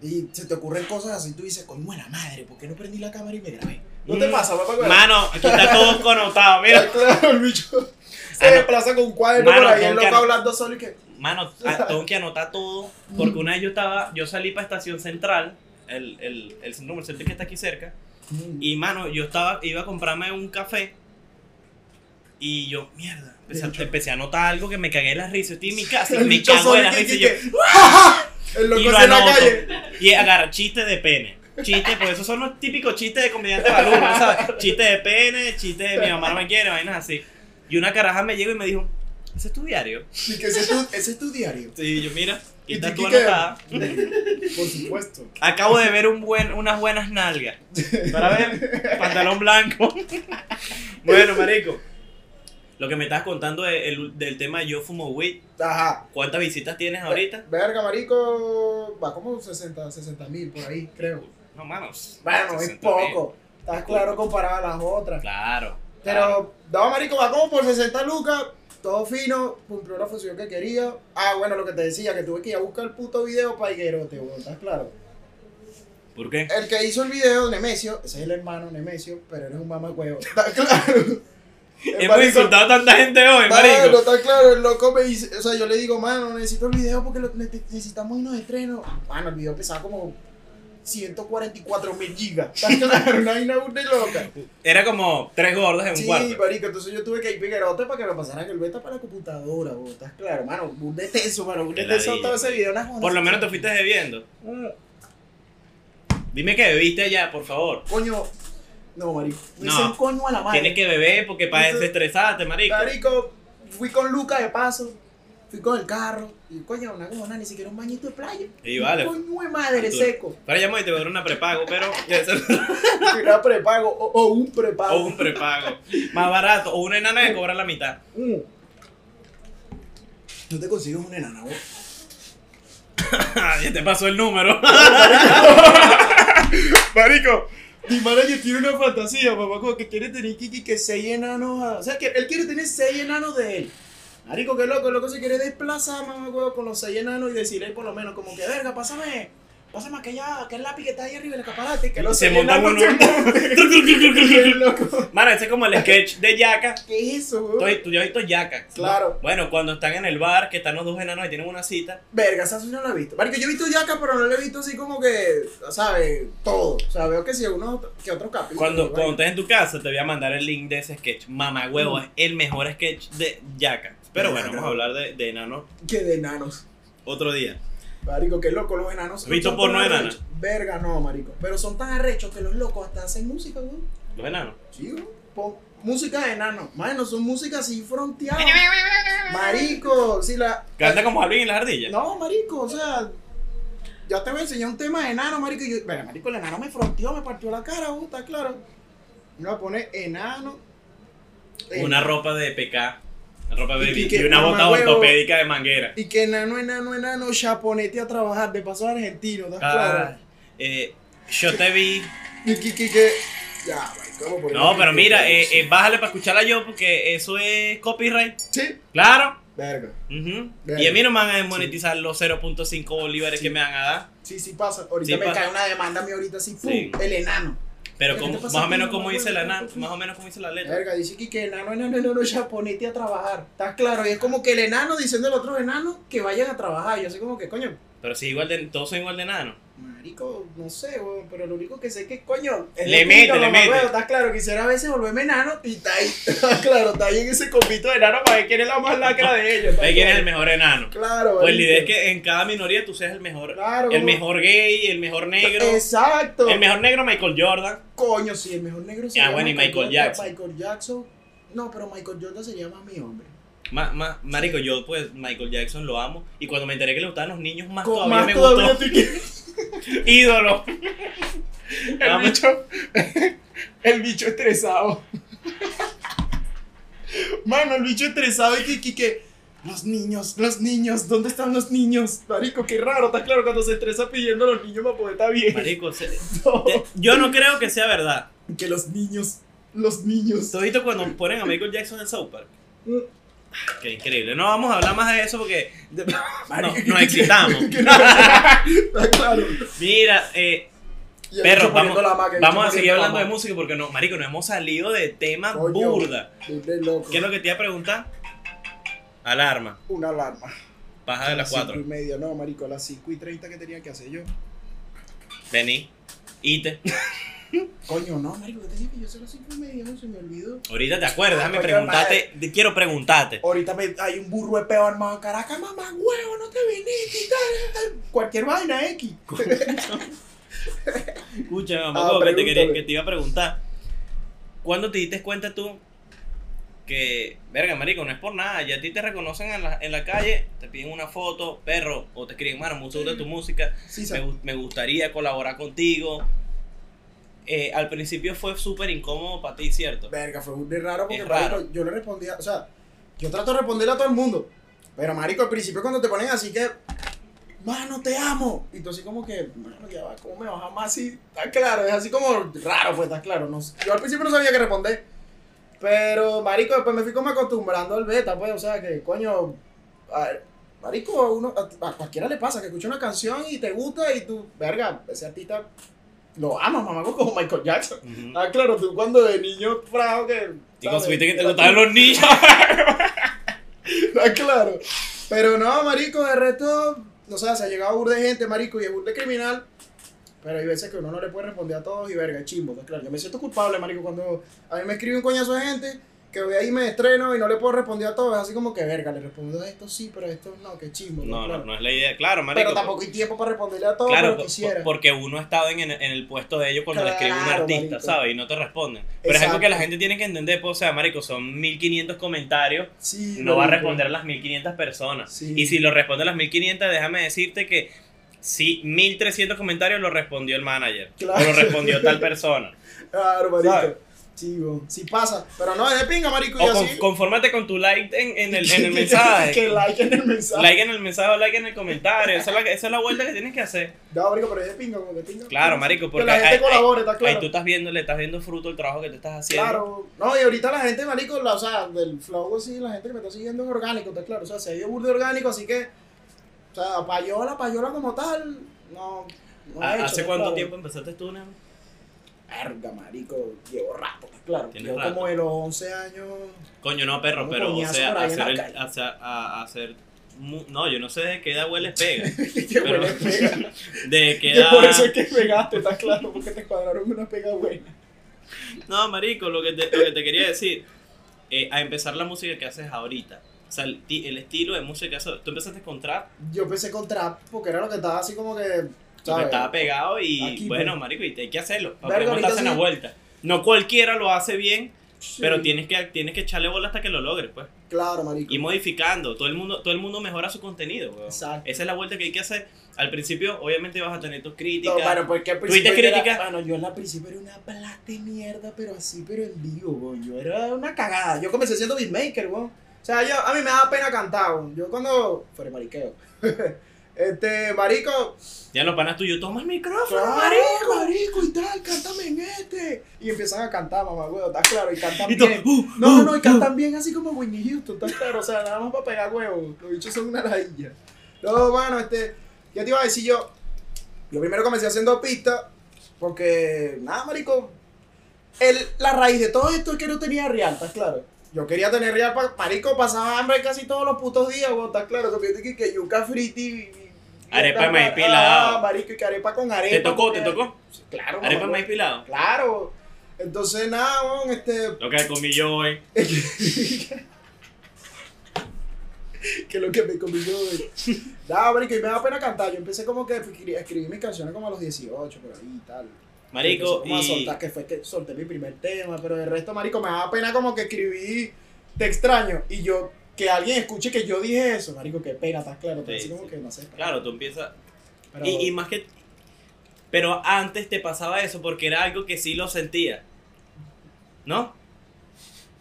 Y se te ocurren cosas así, tú dices, coño, la madre, ¿por qué no prendí la cámara y me grabé? ¿No te Mm. pasa, papá? Mano, aquí está todo connotado, mira. Claro, el bicho se Ah, desplaza con un cuaderno Mano, por ahí, el loco hablando solo y que. Mano, a- tengo que anotar todo. Porque una vez yo estaba, yo salí para Estación Central, el, el, el centro comercial que está aquí cerca. Y mano, yo estaba, iba a comprarme un café. Y yo, mierda, empecé, a- empecé a anotar algo que me cagué de la risa. Estoy en mi casa y me cago de solo la que- risa. Y yo, El loco y lo en la calle. Y agarra chistes de pene. Chistes, porque esos son los típicos chistes de comediante balurdo, ¿sabes? Chistes de pene, chistes de mi mamá no me quiere, vainas así. Y una caraja me llegó y me dijo, ¿ese es tu diario? Y que ese es tu, ese es tu diario. Y yo, mira, está tú anotada. Por supuesto. Acabo de ver un buen, unas buenas nalgas. Para ver, pantalón blanco. bueno, marico. Lo que me estás contando de- el- del tema Yo Fumo Weed. Ajá. ¿Cuántas visitas tienes ahorita? Verga, marico. Va como 60 60 mil por ahí, creo. No, manos. Bueno, es 60 mil. poco. Estás claro comparado a las otras. Claro. Pero, no, marico, va como por 60 lucas. Todo fino, cumplió la función que quería. Ah, bueno, lo que te decía, que tuve que ir a buscar el puto video para Higuerote, weón, ¿estás claro? ¿Por qué? El que hizo el video, Nemesio, ese es el hermano Nemesio, pero eres un mamacuevo. ¿Estás claro? Hemos insultado a tanta gente hoy, marico. está claro, el loco me dice, o sea, yo le digo, mano, necesito el video porque lo- ne- necesitamos unos estrenos. Mano, el video pesaba como 144 mil gigas. Está claro, una vaina de loca. Era como tres gordos en un Sí, cuarto. marico, entonces yo tuve que ir Figuerote para que me pasaran el beta para la computadora, vos, ¿estás claro? Mano, un de tenso, mano, un de Qué tenso ladilla, todo ese video, una joda. Por lo menos te fuiste bebiendo. Mm, Dime que bebiste allá, por favor. Coño, no, marico, me No. un coño a la madre. Tienes que beber porque para desestresarte, marico. Marico, fui con Luca de paso, fui con el carro, y coño, una goma, ni siquiera un bañito de playa. Y vale. Coño de madre Arturo. seco. Para llamar y te voy a dar una prepago, pero Era prepago o, o un prepago. o un prepago más barato o una enana que cobra la mitad. Mm. No te consigues una enana, vos. ya te pasó el número. Marico, mi manager tiene una fantasía, papá, como que quiere tener Kiki que seis enanos. a- O sea, que él quiere tener seis enanos de él. Marico, qué loco, el loco se quiere desplazar, mamá, con los seis enanos y decirle por lo menos como que, verga, pásame, pásame aquella, aquel lápiz que está ahí arriba del escaparate, que los Se montan uno. Mano, ese es como el sketch de Yaka. ¿Qué es eso, weón? tú ya has visto Yaka. Claro. Bueno, cuando están en el bar, que están los dos enanos y tienen una cita. Verga, esa no la he visto. Marico, yo he visto Yaka, pero no la he visto así como que, ¿sabes? Todo. O sea, veo que sí, uno que otro capítulo. Cuando, cuando estés en tu casa, te voy a mandar el link de ese sketch. Mamá huevo, Mm. es el mejor sketch de Yaka. Pero bueno, vamos a hablar de, de enanos Que de enanos. otro día. Marico, qué loco, los enanos. ¿Has visto son porno tan de arrechos. Verga, no, marico. Pero son tan arrechos que los locos hasta hacen música, güey. Los enanos. Sí, güey. Pon- Música de enanos. Mano, son música así fronteadas. Marico, si la. Canta como Alvin y las ardillas. No, marico, o sea. Ya te voy a enseñar un tema de enano, marico. y Yo, marico, el enano me fronteó, me partió la cara, güey, está claro. Me voy a poner enano. Una ropa de PK. Y baby. que- Y, una bota huevo. ortopédica de manguera. Y que enano, enano, enano, chaponete a trabajar. De paso argentino, ¿estás Ah, claro? eh, yo te vi. Y que, que, que. Ya, No, pero mira, eh, eh, bájale para escucharla yo porque eso es copyright. Sí. Claro. Verga. Y a mí no me van a monetizar los 0.5 bolívares Sí. que me van a dar. Sí, sí pasa. Ahorita Sí me pasa. cae una demanda a mí ahorita así, pum, Sí. el enano. Pero ¿Qué como- más o menos como dice la huevo? na- más o menos como dice la letra. Verga, dice aquí que enano, enano, enano, chaponete a trabajar. ¿Estás claro? Y es como que el enano diciendo al otro enano que vayan a trabajar. Yo así como que, coño, Pero sí, igual de, todos son igual de enanos. Marico, no sé, weón, pero lo único que sé es que, coño, es Le mete, le mete. weón, Está claro, quisiera a veces volverme enano y está ahí, está claro, está ahí en ese compito de enano para ver quién es la más lacra de ellos. Ve quién es el mejor enano. Claro, Pues la idea es que en cada minoría tú seas el mejor. Claro, El mejor gay, el mejor negro. Exacto. El mejor negro, Michael Jordan. Coño, sí, el mejor negro sería Ah, bueno, y Michael Jackson. Michael Jackson. No, pero Michael Jordan sería más mi hombre. Ma- ma- marico, yo pues Michael Jackson lo amo. Y cuando me enteré que le gustaban los niños, más Con- todavía más me todavía gustó. Ídolo. El bicho, el bicho estresado. Mano, el bicho estresado y que, que, que, los niños, los niños, ¿dónde están los niños? Marico, qué raro, está claro cuando se estresa pidiendo a los niños para poder estar bien. Marico, se- No, te- yo no creo que sea verdad. que los niños, los niños. Todito cuando ponen a Michael Jackson en South Park. Qué increíble. No vamos a hablar más de eso porque no, nos excitamos. no, claro. Mira, eh, Perro, vamos- vamos a seguir hablando de música porque no, marico, nos hemos salido de tema Coño. burda. Loco. ¿Qué es lo que te iba a preguntar? Alarma, Una alarma. baja de las cinco 4. y media, no, marico, a las 5 y 30 que tenía que hacer yo. Vení, ite. Coño, no, marico, que tenía que yo 5 y media, no se me olvidó. Ahorita te acuerdas, déjame Coño, preguntarte, te- quiero preguntarte. Ahorita me- hay un burro de peo armado en Caracas, mamá, huevo, no te viniste y tal. Cualquier vaina, X. Escucha, mamá, Ah, que, te quería- que te iba a preguntar. ¿Cuándo te diste cuenta tú que, verga, marico, no es por nada, ya a ti te reconocen en la, en la calle, te piden una foto, perro, o te escriben, mano, mucho gusta tu música, Sí, me, me gustaría colaborar contigo. Eh, al principio fue súper incómodo para ti, ¿cierto? Verga, fue muy raro porque, raro. marico, yo le respondía, o sea, yo trato de responderle a todo el mundo. Pero, marico, al principio cuando te ponen así que, mano, te amo. Y tú así como que, mano, ya va, ¿cómo me vas a amar así? Está claro, es así como raro, pues, está claro. No, yo al principio no sabía qué responder. Pero, marico, después me fui como acostumbrando al beta, pues, o sea, que, coño, a ver, marico, a, uno, a, a cualquiera le pasa que escucha una canción y te gusta y tú, verga, ese artista lo amas, mamá, como Michael Jackson. Ujú. Ah, claro, tú cuando de niño frao que. Y supiste que te gustaban los niños. Ah, claro. Pero no, marico, de resto, no sé, se ha llegado a burde de gente, marico, y es burde criminal. Pero hay veces que uno no le puede responder a todos y verga, chimbo, está claro. Yo me siento culpable, marico, cuando a mí me escribe un coñazo de gente que voy ahí y me estreno y no le puedo responder a todos. Es así como que verga, le respondo a esto sí, pero a esto no, que chimbo. No, claro. no, no es la idea. Claro, marico. Pero tampoco hay tiempo para responderle a todos, Claro, pero quisiera. po- porque uno ha estado en, en el puesto de ellos cuando le escribe un artista, marico. ¿sabes? Y no te responden. Pero es algo que la gente tiene que entender, pues, o sea, marico, son 1500 comentarios, Sí, no va a responder a las 1500 personas. Sí. Y si lo responde a las 1500, déjame decirte que si 1300 comentarios lo respondió el manager, Claro. o lo respondió tal persona. Claro, marico. ¿Sabes? Sí, bo. sí pasa. Pero no, es de pinga, marico, y O con- así. confórmate con tu like en, en el, en el mensaje. que like en el mensaje. Like en el mensaje o like en el comentario. Esa es la, esa es la vuelta que tienes que hacer. No, marico, pero es de pinga, como que pinga. Claro, marico, porque que la gente hay- colabore, está claro. Ahí tú estás viendo, le estás viendo fruto el trabajo que te estás haciendo. Claro, no, y ahorita la gente, marico, la, o sea, del flow así, la gente que me está siguiendo es orgánico, está claro, o sea, se ha ido burde orgánico, así que, o sea, payola, payola como tal, no, no ¿Ha- he hecho, ¿Hace cuánto claro. tiempo empezaste tú, Nemo? Verga, marico, llevo rato, claro, yo rato. como de los 11 años, Coño, no, perro, pero, o sea, hacer, el, a- hacer no, yo no sé de qué edad hueles pega. Pero- pega, De qué edad. por eso es que pegaste, está claro, porque te cuadraron una pega buena. No, marico, lo que te, lo que te quería decir, eh, a empezar la música que haces ahorita. O sea, el, ti- el estilo de música que haces. Tú empezaste con trap, Yo empecé con trap, porque era lo que estaba así como que, porque estaba pegado y Aquí, bueno, pues. marico, y te- hay que hacerlo. Para Verga, poder ahorita montarse en la vuelta. No cualquiera lo hace bien, Sí, pero tienes que, tienes que echarle bola hasta que lo logres, pues. Claro, marico. Y modificando. Todo el mundo, todo el mundo mejora su contenido, weón. Exacto. Esa es la vuelta que hay que hacer. Al principio, obviamente, vas a tener tus críticas. No, bueno, porque al ¿Tuviste principio yo era- críticas? Bueno, yo en la principio era una plata de mierda, pero así, pero en vivo, weón. Yo era una cagada. Yo comencé siendo beatmaker, weón. O sea, yo, a mí me daba pena cantar, weón. Yo cuando... Fuera mariqueo. este, marico... Ya los panas tuyos, toma el micrófono, Claro, marico. marico, y tal, cántame en este. Y empiezan a cantar, mamá, weón, está claro, y cantan Y bien. uh, No, no, uh, no, y uh. cantan bien así como Whitney Houston, está claro, o sea, nada más para pegar huevos. Los bichos son una ladilla. No, bueno, este, ¿qué te iba a decir yo? Yo primero comencé haciendo pistas, porque, nada, marico, el, la raíz de todo esto es que no tenía real, está claro. Yo quería tener real, marico, pasaba hambre casi todos los putos días, weón, está claro, que que, yuca y- Arepa de maíz Ah, pilado. marico, y que arepa con arepa. ¿Te tocó? ¿Te porque- tocó? Claro, Arepa de maíz pilado. Claro. Entonces, nada, weón, este. Lo que comí yo hoy. que lo que me comí yo, güey. Nada, marico, y me da pena cantar. Yo empecé como que a escribir- mis canciones como a los 18, por ahí y tal. Marico, como a soltar, que fue que solté mi primer tema, pero el resto, marico, me da pena como que escribí Te extraño y yo, que alguien escuche que yo dije eso, marico, qué pena, estás claro, pero Sí, así como sí. que no sé. Claro, tú empiezas. Pero, Y, y más que. Pero antes te pasaba eso porque era algo que sí lo sentía. ¿No?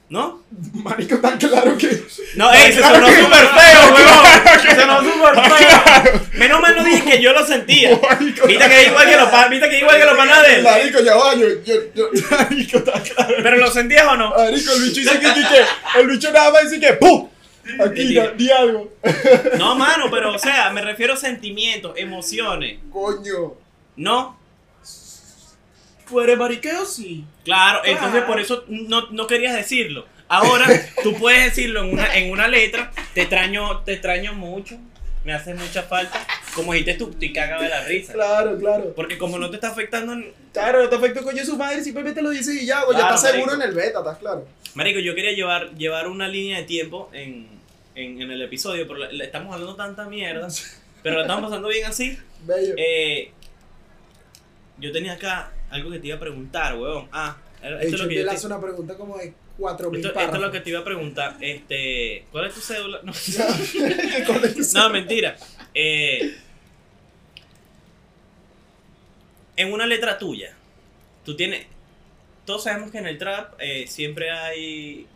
¿No? marico, tan claro que... No, ey, se sonó súper feo, weón. Se sonó súper feo. Menos mal no dije que yo lo sentía. Marico, Viste que igual que los pa- viste que es igual que los panas de él. Marico, ya va, yo, yo, yo, marico, está claro. Pero lo sentías o no? Marico, el bicho dice que- el bicho nada más dice que ¡pum! Aquí, da- di algo. No, mano, pero o sea, me refiero a sentimientos, emociones. Coño. ¿No? ¿Fuere mariqueo? Sí. Claro, entonces por eso no, no querías decirlo. Ahora tú puedes decirlo en una, en una letra. Te extraño, te extraño mucho. Me hace mucha falta. Como dijiste tú, te caga de la risa. Claro, claro. Porque como no te está afectando. Claro, no te afecta coño su madre, simplemente lo dice y ya, estás seguro en el beta, ¿estás claro? Marico, yo quería llevar, llevar una línea de tiempo en, en, en el episodio, pero le, le estamos hablando tanta mierda. Pero la estamos pasando bien así. Bello. Eh, yo tenía acá algo que te iba a preguntar, weón. Ah, esto Ey, es lo que te yo te- lanzo una pregunta como de 4000 Esto, esto es lo que te iba a preguntar. Este, ¿Cuál es tu cédula? No, ¿Cuál es tu no, mentira. Eh, en una letra tuya, tú tienes. Todos sabemos que en el trap eh, siempre hay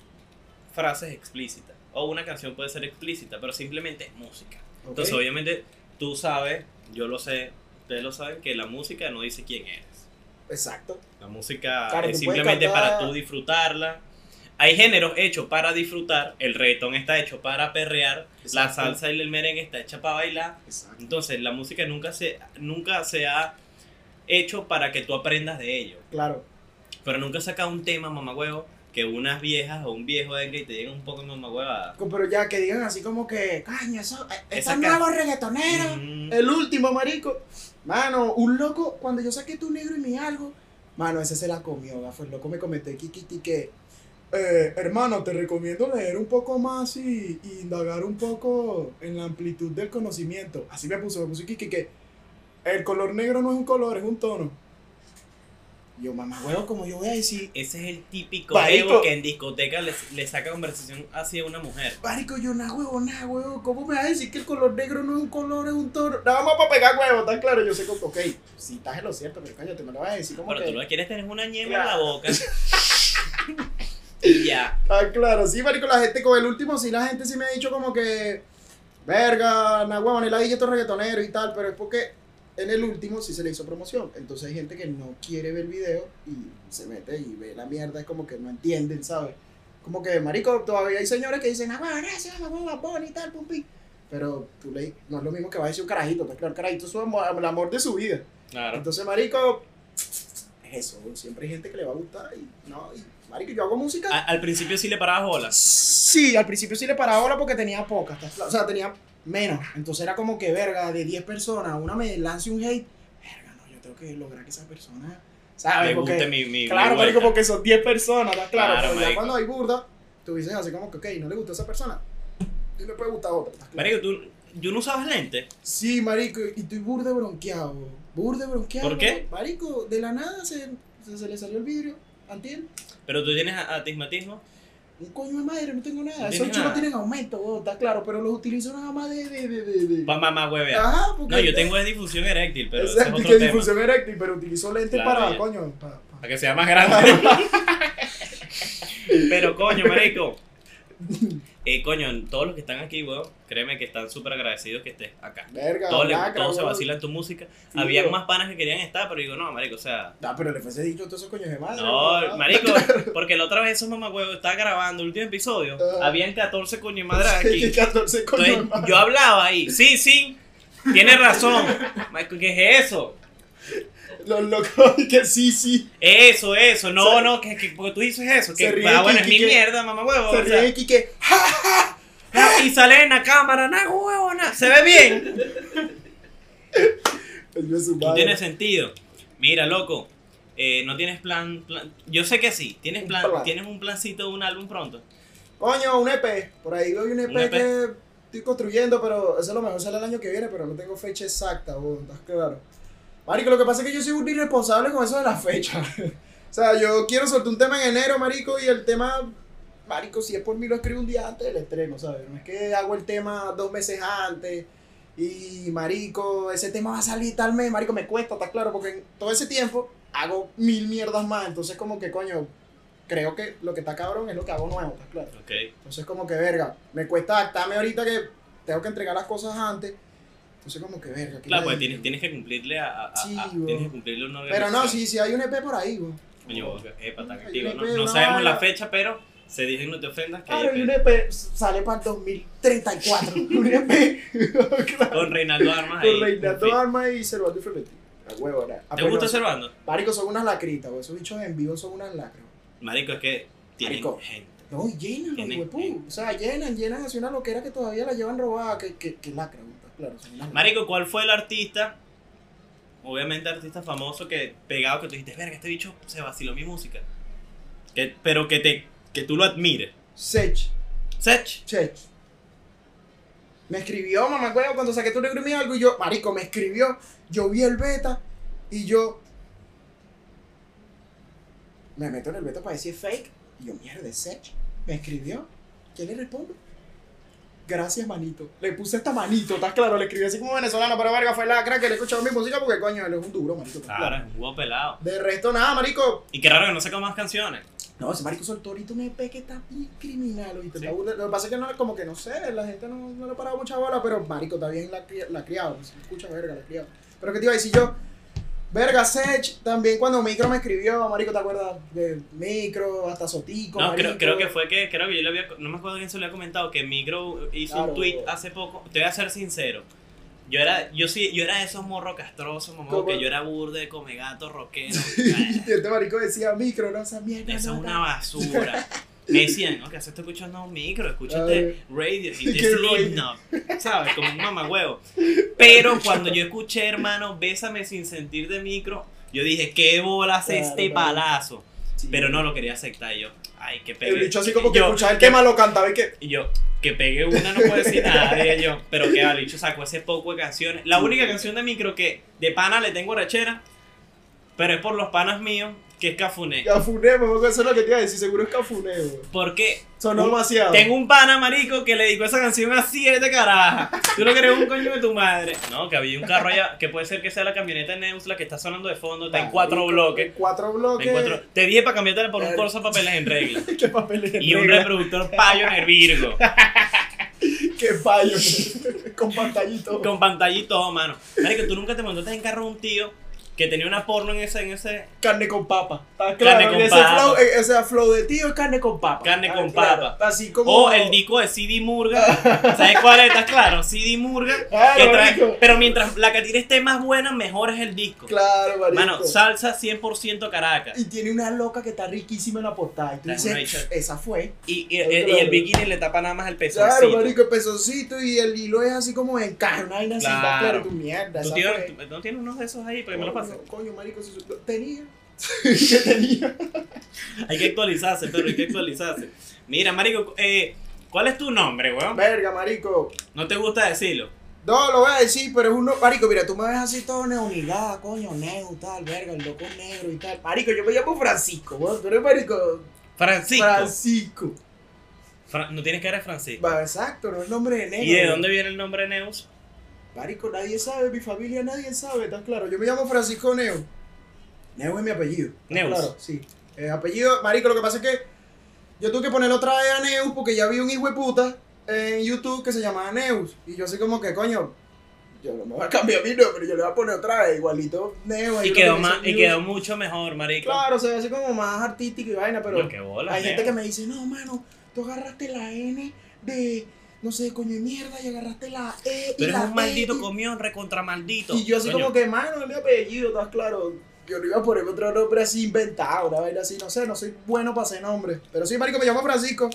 frases explícitas. O una canción puede ser explícita, pero simplemente es música. Entonces, obviamente, tú sabes, yo lo sé, ustedes lo saben, que la música no dice quién eres. Exacto. La música Claro, es simplemente para tú disfrutarla. Hay géneros hechos para disfrutar. El reggaetón está hecho para perrear. La salsa y el merengue está hecha para bailar. Exacto. Entonces, la música nunca se, nunca se ha hecho para que tú aprendas de ello. Claro. Pero nunca saca un tema, mamagüevo, que unas viejas o un viejo venga y te digan un poco de mamagüeva. Co- Pero ya que digan así como que, caño, eso, Esa estos ca- nuevos reggaetoneros. Mm, El último, marico. Mano, un loco, cuando yo saqué tu negro y mi algo, mano, ese se la comió, gafo. El loco me comentó Kiki que, eh, hermano, te recomiendo leer un poco más y, y indagar un poco en la amplitud del conocimiento. Así me puso, me puso Kiki que el color negro no es un color, es un tono. Yo, mamá, huevo, como yo voy a decir, Ese es el típico Marico. que en discoteca le, le saca conversación hacia una mujer. marico, yo na huevo, na huevo, ¿cómo me vas a decir que el color negro no es un color, es un tono? Nada más para pegar huevo, está claro, yo sé como, ok, si estás en lo cierto, pero coño, te me lo vas a decir como Pero que... tú lo que quieres tener una ñema en Claro. la boca. y ya. Ah, claro, sí, marico, la gente con el último, sí, la gente sí me ha dicho como que, verga, na huevón, el estos reggaetoneros y tal, pero es porque en el último sí se le hizo promoción. Entonces hay gente que no quiere ver el video y se mete y ve la mierda, es como que no entienden, ¿sabes? Como que, marico, todavía hay señores que dicen, ah, gracias, la hueva, bon y tal, pum, pim. Pero tú le, no es lo mismo que va a decir un carajito, pues claro, el carajito es amor- el amor de su vida. Claro. Entonces, marico, es eso, siempre hay gente que le va a gustar y, no, y, marico, yo hago música. A- al principio sí le parabas bolas. Sí, al principio sí le paraba bola porque tenía pocas, ¿estás claro? o sea, tenía menos. Entonces era como que, verga, de 10 personas, una me lance un hate, verga, no, yo tengo que lograr que esa persona, ¿sabes? Porque- mi, mi, mi claro, marico, vuelta. porque son 10 personas, ¿estás claro? Claro, Pero ya cuando hay burda, tú dices así como que, ok, no le gusta a esa persona, y le puede gustar a otra, ¿estás claro? Marico, tú, yo no usabas lentes. Sí, marico, y estoy burde bronqueado, burde bronqueado. ¿Por qué? Marico, de la nada se, se, se le salió el vidrio, ¿antiel? Pero tú tienes a- astigmatismo. Un coño de madre, no tengo nada. Esos nada. tienen aumento, weón, está claro, pero los utilizo nada más de. de, de, de, de- Pa' mamá huevea. Ajá, porque. No, yo tengo es difusión eréctil, pero ese es Exacto, otro que tema. difusión eréctil, pero utilizo lentes Claro, para, ya. coño. Para, Para que sea más grande. pero coño, marico. Eh, coño, todos los que están aquí, weón, créeme que están súper agradecidos que estés acá. Verga, Todos, le- lacra, todos se vacilan tu música. Sí, Habían weón. más panas que querían estar, pero digo, no, marico, o sea. Ah, pero le fuese dicho todos esos coños de madre. No, marico, porque la otra vez esos mamagüevos estaba grabando el último episodio. Ajá. Habían 14 coño de madre aquí. 14 coños de madre. yo hablaba ahí. Sí, sí. Tienes razón. Marico, ¿Qué es eso? Los locos, que sí, sí. Eso, eso. No, Se- no, que, que porque tú dices eso. Que, ah, bueno, es mi que- mierda, mamá huevo. Se o sea, ríe que. ¡Ja, ja! y sale en la cámara, na huevo, na. Se ve bien. No tiene sentido. Mira, loco, eh, no tienes plan, plan- Yo sé que sí. ¿Tienes, Un plan, plan. ¿Tienes un plancito de un álbum pronto? Coño, un EP. Por ahí veo un EP, Un EP. que estoy construyendo, pero eso a lo mejor sale el año que viene, pero no tengo fecha exacta, ¿estás claro? Marico, lo que pasa es que yo soy un irresponsable con eso de la fecha. o sea, yo quiero soltar un tema en enero, marico, y el tema, marico, si es por mí lo escribo un día antes del estreno, ¿sabes? No es que hago el tema dos meses antes y, marico, ese tema va a salir tal mes, marico, me cuesta, ¿estás claro? Porque en todo ese tiempo hago mil mierdas más, entonces como que, coño, creo que lo que está cabrón es lo que hago nuevo, ¿estás claro? Ok. Entonces como que verga, me cuesta adaptarme ahorita que tengo que entregar las cosas antes. Entonces como que verga. Claro, pues tienes, tienes que cumplirle a. a- Sí, a- tienes que cumplirle una Pero no, sí, sí hay un EP por ahí, güey. Coño, epa, tan Hay activo. un No, no sabemos la fecha, pero se dice no te ofendas que hay Claro, y un EP. EP sale para el 2034. un EP. claro. Con Reinaldo Armas Con ahí. Reinaldo un feat. Arma y Ferretti. A huevo, ¿verdad? Ah, ¿Te gusta no, Servando? Marico, son unas lacritas, güey. Esos bichos en vivo son unas lacras. Marico, es que tienen Marico. gente. No, y llenan, huepú. O sea, llenan, llenan así una loquera que todavía la llevan robada. Que, que, que lacra, güey. Claro, son unas lacras. Marico, ¿cuál fue el artista? Obviamente artista famoso que pegado que tú dijiste, verga, este bicho se vaciló mi música. Que, pero que te que tú lo admires. Sech. Sech. Che. Me escribió, mamá, güey, cuando saqué tu negro y algo, y yo, marico, me escribió, yo vi el beta, y yo me meto en el beta para decir fake, y yo, mierda, Sech. Me escribió, ¿qué le respondo? Gracias, manito. Le puse esta manito, ¿estás claro? Le escribí así como venezolano, pero verga, fue la crack que le he escuchado mi música porque, coño, él es un duro, marico. ¿estás Claro, claro? es un huevo pelado. De resto, nada, marico. Y qué raro que no saca más canciones. No, ese marico soltó ahorita un EP que está bien criminal, burda- Lo que pasa es que no, como que no sé, la gente no, no le ha parado mucha bola, pero marico, está bien la, cri- la criado, se escucha verga, la criado. Pero que te iba a decir yo, verga, Sech, también cuando Micro me escribió, marico, ¿te acuerdas? De Micro, hasta Sotico, No, creo, que fue que, creo que yo le había, no me acuerdo quién se lo había comentado, que Micro hizo Claro. un tweet hace poco. Te voy a ser sincero. Yo era, yo sí, yo era de esos morros castrosos, mamá, ¿Cómo? que yo era burde, come gato, rockero. Y este marico decía Micro, no, esa mierda. Eso es una no". basura. Me decían, no, que haces escuchando un micro, escúchate radio y ¿Qué te radio? Slipknot, ¿sabes? Como un mamagüevo. Pero cuando yo escuché, hermano, Bésame sin sentir de micro, yo dije, ¿qué bolas Claro, este claro. palazo? Sí. Pero no lo quería aceptar yo. Ay, que El pegué. bicho así como que yo, escuchaba el que- tema, lo cantaba y que. Y yo, que pegué una no puedo decir nada, dije yo. Pero que el bicho sacó ese poco de canciones. La única canción de micro que de pana le tengo rechera, pero es por los panas míos, que es Cafuné. Cafuné, me eso es lo que te iba a decir, seguro es Cafuné, güey. Porque Sonó Un- demasiado. Tengo un pana, marico, que le dedicó esa canción a siete carajas. Tú no querés un coño de tu madre. No, que había un carro allá, que puede ser que sea la camioneta Neusla que está sonando de fondo, está en cuatro bloques. En cuatro bloques. en cuatro- Te dije para cambiártela por un Eh. corso de papeles en regla. ¿Qué papeles Y un reproductor Pioneer Virgo. Qué payo. Con pantallito. Con pantalla y todo, mano. Marico, tú nunca te montaste en carro de un tío que tenía una porno en ese, en ese. Carne con papa. ¿Está Carne claro? con ese papa. Flow, ese flow de tío es carne con papa. Carne ¿Está con claro? papa. Así como. O el disco de CD Murga. ¿Sabes cuál es? ¿Estás claro? CD Murga. Claro, que trae- marico. pero mientras la catira esté más buena, mejor es el disco. Claro, marico. Mano, salsa 100% Caracas. y tiene una loca que está riquísima en la portada. Y tú dices, esa fue. Y, y, Claro. y el bikini le tapa nada más el pezoncito. Claro, marico, el pezoncito y el hilo es así como en carne, una vaina así, Claro. está claro, tu mierda. ¿Tú esa tienes, fue. tú- ¿No tienes unos de esos ahí? Porque me lo Coño, marico, si su- tenía. ¿Qué tenía? Hay que actualizarse, pero hay que actualizarse. Mira, marico, eh, ¿cuál es tu nombre, weón? Verga, marico. No te gusta decirlo. No, lo voy a decir, pero es uno. Marico, mira, tú me ves así todo neonidad, coño, neo, tal, verga, el loco negro y tal. Marico, yo me llamo Francisco, weón. Tú eres marico. Francisco. Francisco. Fra- no tienes que eres Francisco. Exacto, no es nombre de negro. ¿Y de dónde viene el nombre Neus? Marico, nadie sabe, mi familia nadie sabe, está claro. Yo me llamo Francisco Neo. Neo es mi apellido. ¿está Neus. Claro, sí. Eh, apellido, Marico, lo que pasa es que yo tuve que ponerle otra vez a Neus porque ya vi un hijo de puta en YouTube que se llamaba Neus. Y yo así como que, coño, yo no me voy a cambiar mi nombre, yo le voy a poner otra vez, igualito Neo. ahí Y quedó, que más, y Neus. quedó mucho mejor, marico. Claro, se ve así como más artístico y vaina, pero No, bola, hay gente Neo. que me dice, no, mano, tú agarraste la N de, no sé, coño de mierda y agarraste la E y Tú eres la un maldito E y- comión, recontra maldito. y yo así Coño, como que, mano, es mi apellido, ¿estás claro? Yo no iba a poner otro nombre así inventado, una vaina así, no sé, no soy bueno para ese nombre. Pero sí, marico, me llamo Francisco.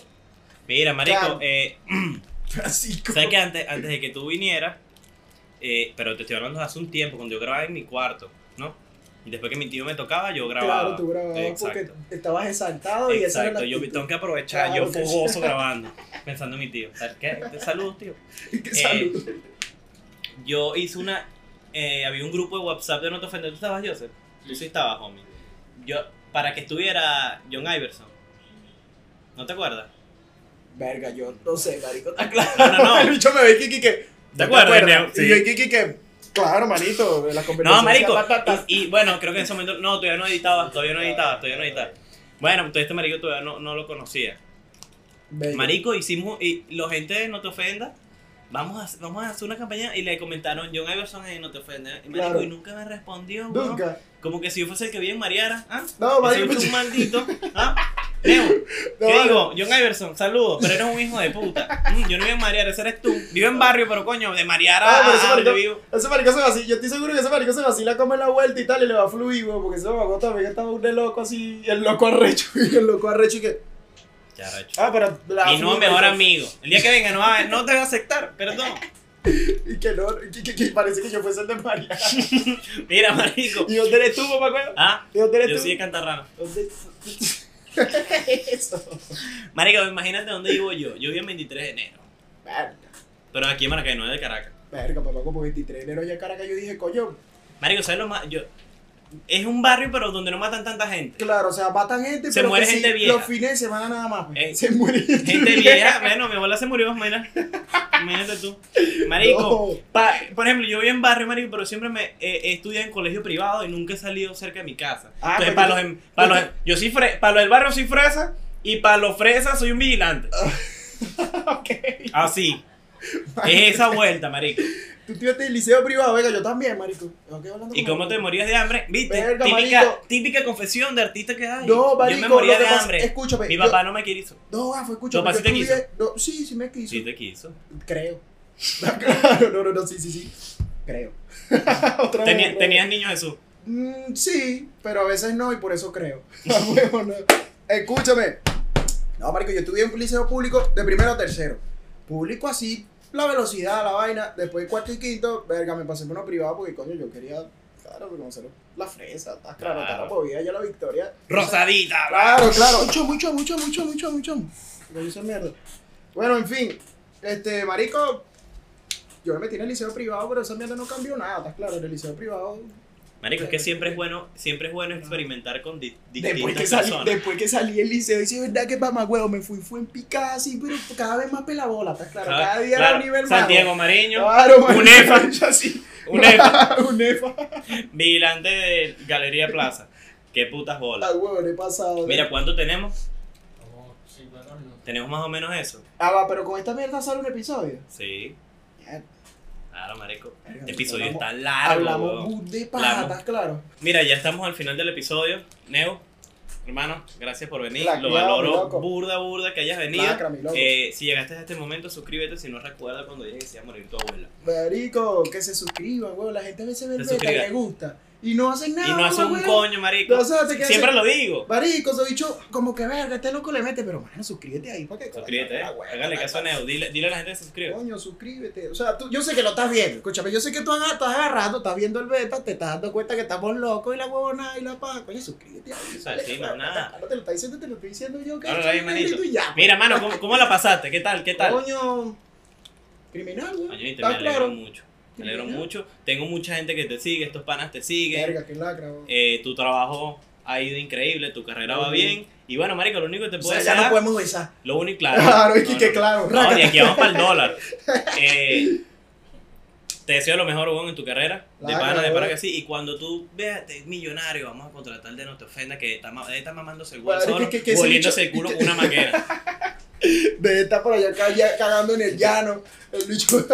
Mira, marico, Claro. eh, Francisco. ¿sabes que antes, antes de que tú vinieras, eh, pero te estoy hablando de hace un tiempo, cuando yo grababa en mi cuarto. Y después que mi tío me tocaba, yo grababa. Claro, tú grababas porque estabas exaltado y esa Exacto, yo tengo que aprovechar, Claro yo fogoso grabando, pensando en mi tío. ¿Sabes qué? Te saludo, tío. Qué salud. Yo hice una. eh, había un grupo de WhatsApp de No Te Ofendas. ¿Tú estabas, Joseph? Tú sí estabas, homie. Yo, para que estuviera John Iverson. ¿No te acuerdas? Verga, yo no sé, marico. Está claro. No, no, no. El bicho me ve Kiki que. ¿Te acuerdas? Y Sí. yo Kiki que. Claro, manito, las No, marico. Y, y bueno, creo que en ese momento. No, todavía no editaba, todavía no editaba, todavía no editaba. Bueno, entonces este marico todavía no, no lo conocía. Bello. Marico, hicimos. Y la gente No Te Ofenda. Vamos a, vamos a hacer una campaña y le comentaron John Iverson en No Te Ofenda. Y, marico, Claro. y nunca me respondió. Nunca. Como que si yo fuese el que vi en Mariara. ¿ah? No, marico. un maldito. ¿Ah? Neo, No, ¿qué no. digo? John Iverson, saludos, pero eres un hijo de puta. Mm, yo no vivo en Mariara, ese eres tú. Vivo en barrio, pero coño, de ese a donde marico- vivo. Ese marico se vacila, yo estoy seguro que ese marico se vacila como en la vuelta y tal y le va a fluir, weón, porque ese mamá también estaba un de loco así, y el loco arrecho, y el loco arrecho y que, Ya, ah, pero la Mi nuevo mejor amigo. El día que venga no, va- no te va a aceptar, perdón. Y que no, que, que parece que yo fuese el de María. Mira, marico. ¿Y dónde eres tú, papá? Ah, ¿Y dónde eres yo tú? soy de Cantarrano. ¿Dónde? Eso. Marico, imagínate dónde vivo yo. Yo vivo en 23 de enero. Verga, Pero aquí en Maracay, no es de Caracas. verga, papá, como 23 de enero ya en Caracas, yo dije, coño, Marico, ¿sabes lo más? Yo, es un barrio, pero donde no matan tanta gente. claro, o sea, matan gente, Se pero muere que gente sí, vieja. los fines de semana nada más, pues. Eh, se muere gente, Gente vieja, bueno, mi abuela se murió, mira. Imagínate tú. Marico, No. pa- por ejemplo, yo vivo en barrio, marico, pero siempre me eh, he estudiado en colegio privado y nunca he salido cerca de mi casa. Ah, Entonces, pues para yo- los, em- para los, yo soy fre, para los del barrio soy fresa y para los fresas soy un vigilante. Ok. Así. Es esa vuelta, marico. Tú tienes el liceo privado, venga, yo también, marico. ¿Y cómo te morías de hambre? ¿Viste? Verga, típica, marico. típica confesión de artista que hay. No, yo marico, me moría de pasa- hambre. escúchame, Mi yo- papá no me quiso. No, Gafo, escúchame. ¿Tu papá sí yo te quiso? no, sí, sí me quiso. Sí te quiso. Creo. claro, no, no, no, sí, sí, sí. Creo. Otra Tenía- tenías vez. niños Jesús. Mm, sí, pero a veces no y por eso creo. A huevo, no. Escúchame. No, marico, yo estudié en un liceo público de primero a tercero. Público así, la velocidad, la vaina. Después cuarto y quinto, verga, me pasé por uno privado porque, coño, yo quería, claro, conocer la fresa. Está claro, Claro. está movida ya la victoria. Rosadita. Claro, claro. Mucho, mucho, mucho, mucho, mucho, mucho. Lo hice mierda. Bueno, en fin. Este, marico. Yo me metí en el liceo privado, pero esa mierda no cambió nada, ¿estás claro? En el liceo privado. Marico, es que siempre es bueno, siempre es bueno experimentar con di- distintas Después que, salí, personas. después que salí del liceo, dice, verdad que mamá huevo, me fui, fue en picada así, pero cada vez más pelabola, ¿estás claro? Claro, Cada día claro. era un nivel más. Santiago Mariño, Claro, marico, Unefa. así. Unefa. Unefa. vigilante de Galería Plaza. Qué putas Ah, bolas. huevo, he pasado. Mira, ¿cuánto tenemos? Como 50 minutos. Tenemos más o menos eso. Ah, va, pero con esta mierda sale un episodio. Sí, claro, marico. Este episodio hablamos- está largo. Hablamos de. ¿estás claro? Mira, ya estamos al final del episodio. Neo, hermano, gracias por venir. La Lo valoro burda, burda que hayas venido. Lacra. Eh, si llegaste a este momento, suscríbete. Si no recuerda cuando dije que se iba a morir tu abuela. Marico, que se suscriban, weón. La gente a veces ve el y suscriba. le gusta. Y no hacen nada. y no hace un coño, marico. O sea, Siempre lo digo. Marico, soy dicho como que verga, este loco le mete, pero mano, suscríbete ahí para que Suscríbete, eh. Hágale caso a Neo. Dile, dile a la gente que se suscriba. Coño, suscríbete. O sea, tú, yo sé que lo estás viendo. Escúchame, yo sé que tú estás agarrando, estás viendo el beta, te estás dando cuenta que estamos locos y la huevona y la paja. Coño, suscríbete ahí. Eso vale, sí, no, nada. Te lo está diciendo, te lo estoy diciendo yo. Que Ahora manito. ya. Mira, mano, ¿cómo, cómo la pasaste? ¿Qué tal? ¿Qué tal? Coño, criminal, weón. Coño, y te ¿Estás me alegro claro? mucho. Me alegro mucho. Tengo mucha gente que te sigue, estos panas te siguen. Verga, qué lacra. Eh, tu trabajo ha ido increíble, tu carrera va bien. Y bueno, marico, lo único que te O puedo sea, ya no podemos besar. lo único, claro. Claro, es No, que no, claro. No, y aquí vamos para el dólar. Eh, te deseo lo mejor, Hugo, en tu carrera. De Claro, pana, de pana que sí. Y cuando tú veas te- millonario, vamos a contratar de no te ofenda que está, está mamándose el Bueno, huevo solo, que- que- que el culo con una manguera. De estar por allá cagando en el llano. El bicho.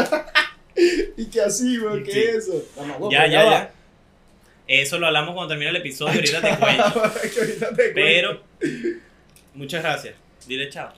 y que así, weón, ¿qué Sí. es eso? Mamá, ya, ya, ya. Eso lo hablamos cuando termine el episodio, ahorita te cuento. Que ahorita te cuento. Pero, muchas gracias. Dile chao.